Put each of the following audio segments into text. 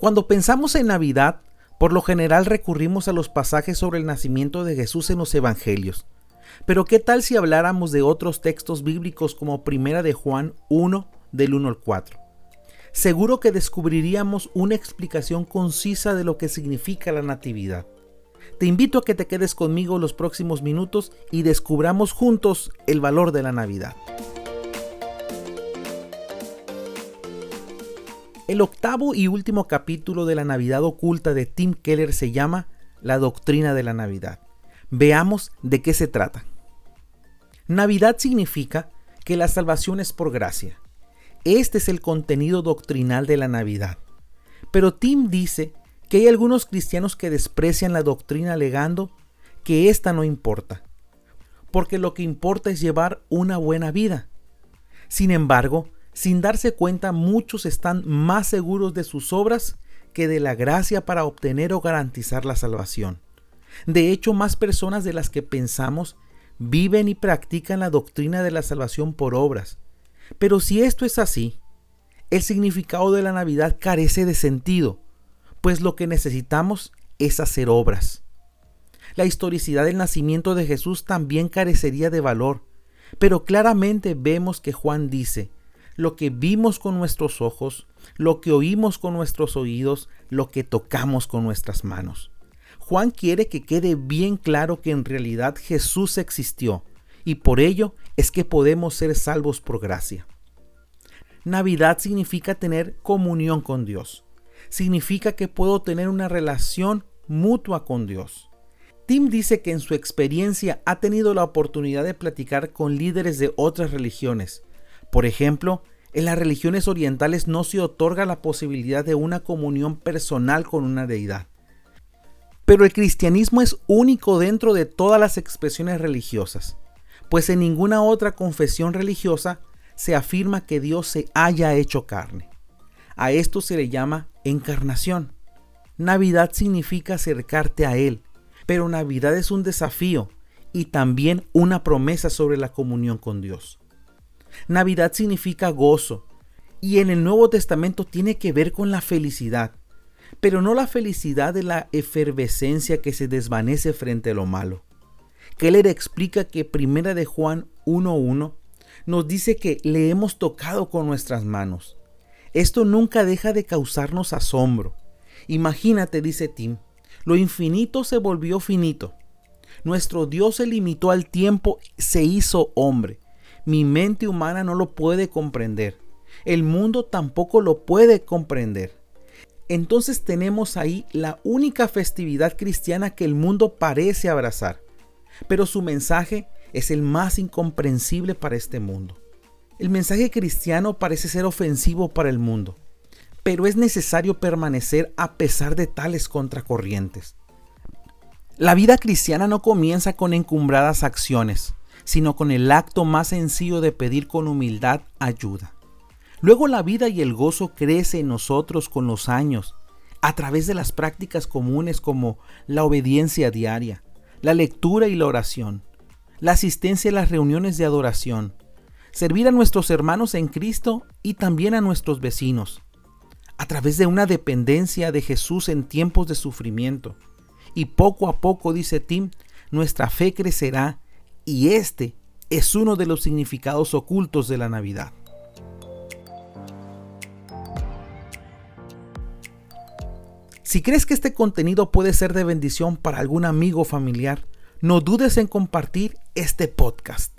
Cuando pensamos en Navidad, por lo general recurrimos a los pasajes sobre el nacimiento de Jesús en los Evangelios. Pero ¿qué tal si habláramos de otros textos bíblicos como Primera de Juan 1 del 1 al 4? Seguro que descubriríamos una explicación concisa de lo que significa la Natividad. Te invito a que te quedes conmigo los próximos minutos y descubramos juntos el valor de la Navidad. El octavo y último capítulo de la Navidad oculta de Tim Keller se llama La doctrina de la Navidad. Veamos de qué se trata. Navidad significa que la salvación es por gracia. Este es el contenido doctrinal de la Navidad. Pero Tim dice que hay algunos cristianos que desprecian la doctrina alegando que esta no importa, porque lo que importa es llevar una buena vida. Sin embargo, sin darse cuenta, muchos están más seguros de sus obras que de la gracia para obtener o garantizar la salvación. De hecho, más personas de las que pensamos viven y practican la doctrina de la salvación por obras. Pero si esto es así, el significado de la Navidad carece de sentido, pues lo que necesitamos es hacer obras. La historicidad del nacimiento de Jesús también carecería de valor, pero claramente vemos que Juan dice, lo que vimos con nuestros ojos, lo que oímos con nuestros oídos, lo que tocamos con nuestras manos. Juan quiere que quede bien claro que en realidad Jesús existió y por ello es que podemos ser salvos por gracia. Navidad significa tener comunión con Dios. Significa que puedo tener una relación mutua con Dios. Tim dice que en su experiencia ha tenido la oportunidad de platicar con líderes de otras religiones por ejemplo, en las religiones orientales no se otorga la posibilidad de una comunión personal con una deidad. Pero el cristianismo es único dentro de todas las expresiones religiosas, pues en ninguna otra confesión religiosa se afirma que Dios se haya hecho carne. A esto se le llama encarnación. Navidad significa acercarte a Él, pero Navidad es un desafío y también una promesa sobre la comunión con Dios. Navidad significa gozo y en el Nuevo Testamento tiene que ver con la felicidad, pero no la felicidad de la efervescencia que se desvanece frente a lo malo. Keller explica que Primera de Juan 1.1 nos dice que le hemos tocado con nuestras manos. Esto nunca deja de causarnos asombro. Imagínate, dice Tim, lo infinito se volvió finito. Nuestro Dios se limitó al tiempo, se hizo hombre mi mente humana no lo puede comprender. El mundo tampoco lo puede comprender. Entonces tenemos ahí la única festividad cristiana que el mundo parece abrazar. Pero su mensaje es el más incomprensible para este mundo. El mensaje cristiano parece ser ofensivo para el mundo, pero es necesario permanecer a pesar de tales contracorrientes. La vida cristiana no comienza con encumbradas acciones, sino con el acto más sencillo de pedir con humildad ayuda. Luego la vida y el gozo crece en nosotros con los años, a través de las prácticas comunes como la obediencia diaria, la lectura y la oración, la asistencia a las reuniones de adoración, servir a nuestros hermanos en Cristo y también a nuestros vecinos, a través de una dependencia de Jesús en tiempos de sufrimiento. Y poco a poco, dice Tim, nuestra fe crecerá y este es uno de los significados ocultos de la Navidad. Si crees que este contenido puede ser de bendición para algún amigo o familiar, no dudes en compartir este podcast.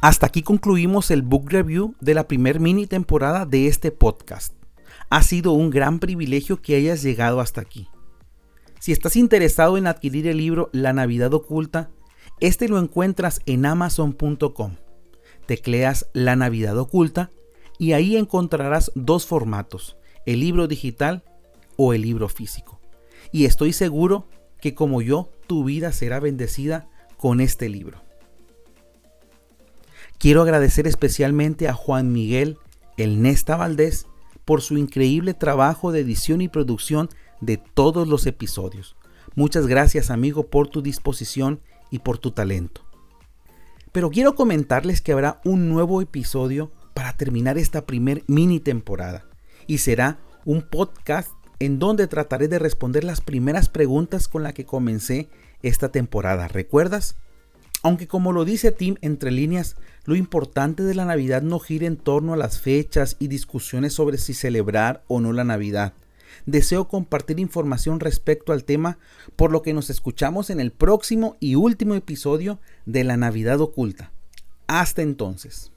Hasta aquí concluimos el book review de la primer mini temporada de este podcast. Ha sido un gran privilegio que hayas llegado hasta aquí. Si estás interesado en adquirir el libro La Navidad Oculta, este lo encuentras en amazon.com. Tecleas La Navidad Oculta y ahí encontrarás dos formatos, el libro digital o el libro físico. Y estoy seguro que como yo, tu vida será bendecida con este libro. Quiero agradecer especialmente a Juan Miguel El Nesta Valdés por su increíble trabajo de edición y producción de todos los episodios. Muchas gracias amigo por tu disposición y por tu talento. Pero quiero comentarles que habrá un nuevo episodio para terminar esta primer mini temporada y será un podcast en donde trataré de responder las primeras preguntas con las que comencé esta temporada. ¿Recuerdas? Aunque como lo dice Tim entre líneas, lo importante de la Navidad no gira en torno a las fechas y discusiones sobre si celebrar o no la Navidad. Deseo compartir información respecto al tema, por lo que nos escuchamos en el próximo y último episodio de la Navidad Oculta. Hasta entonces.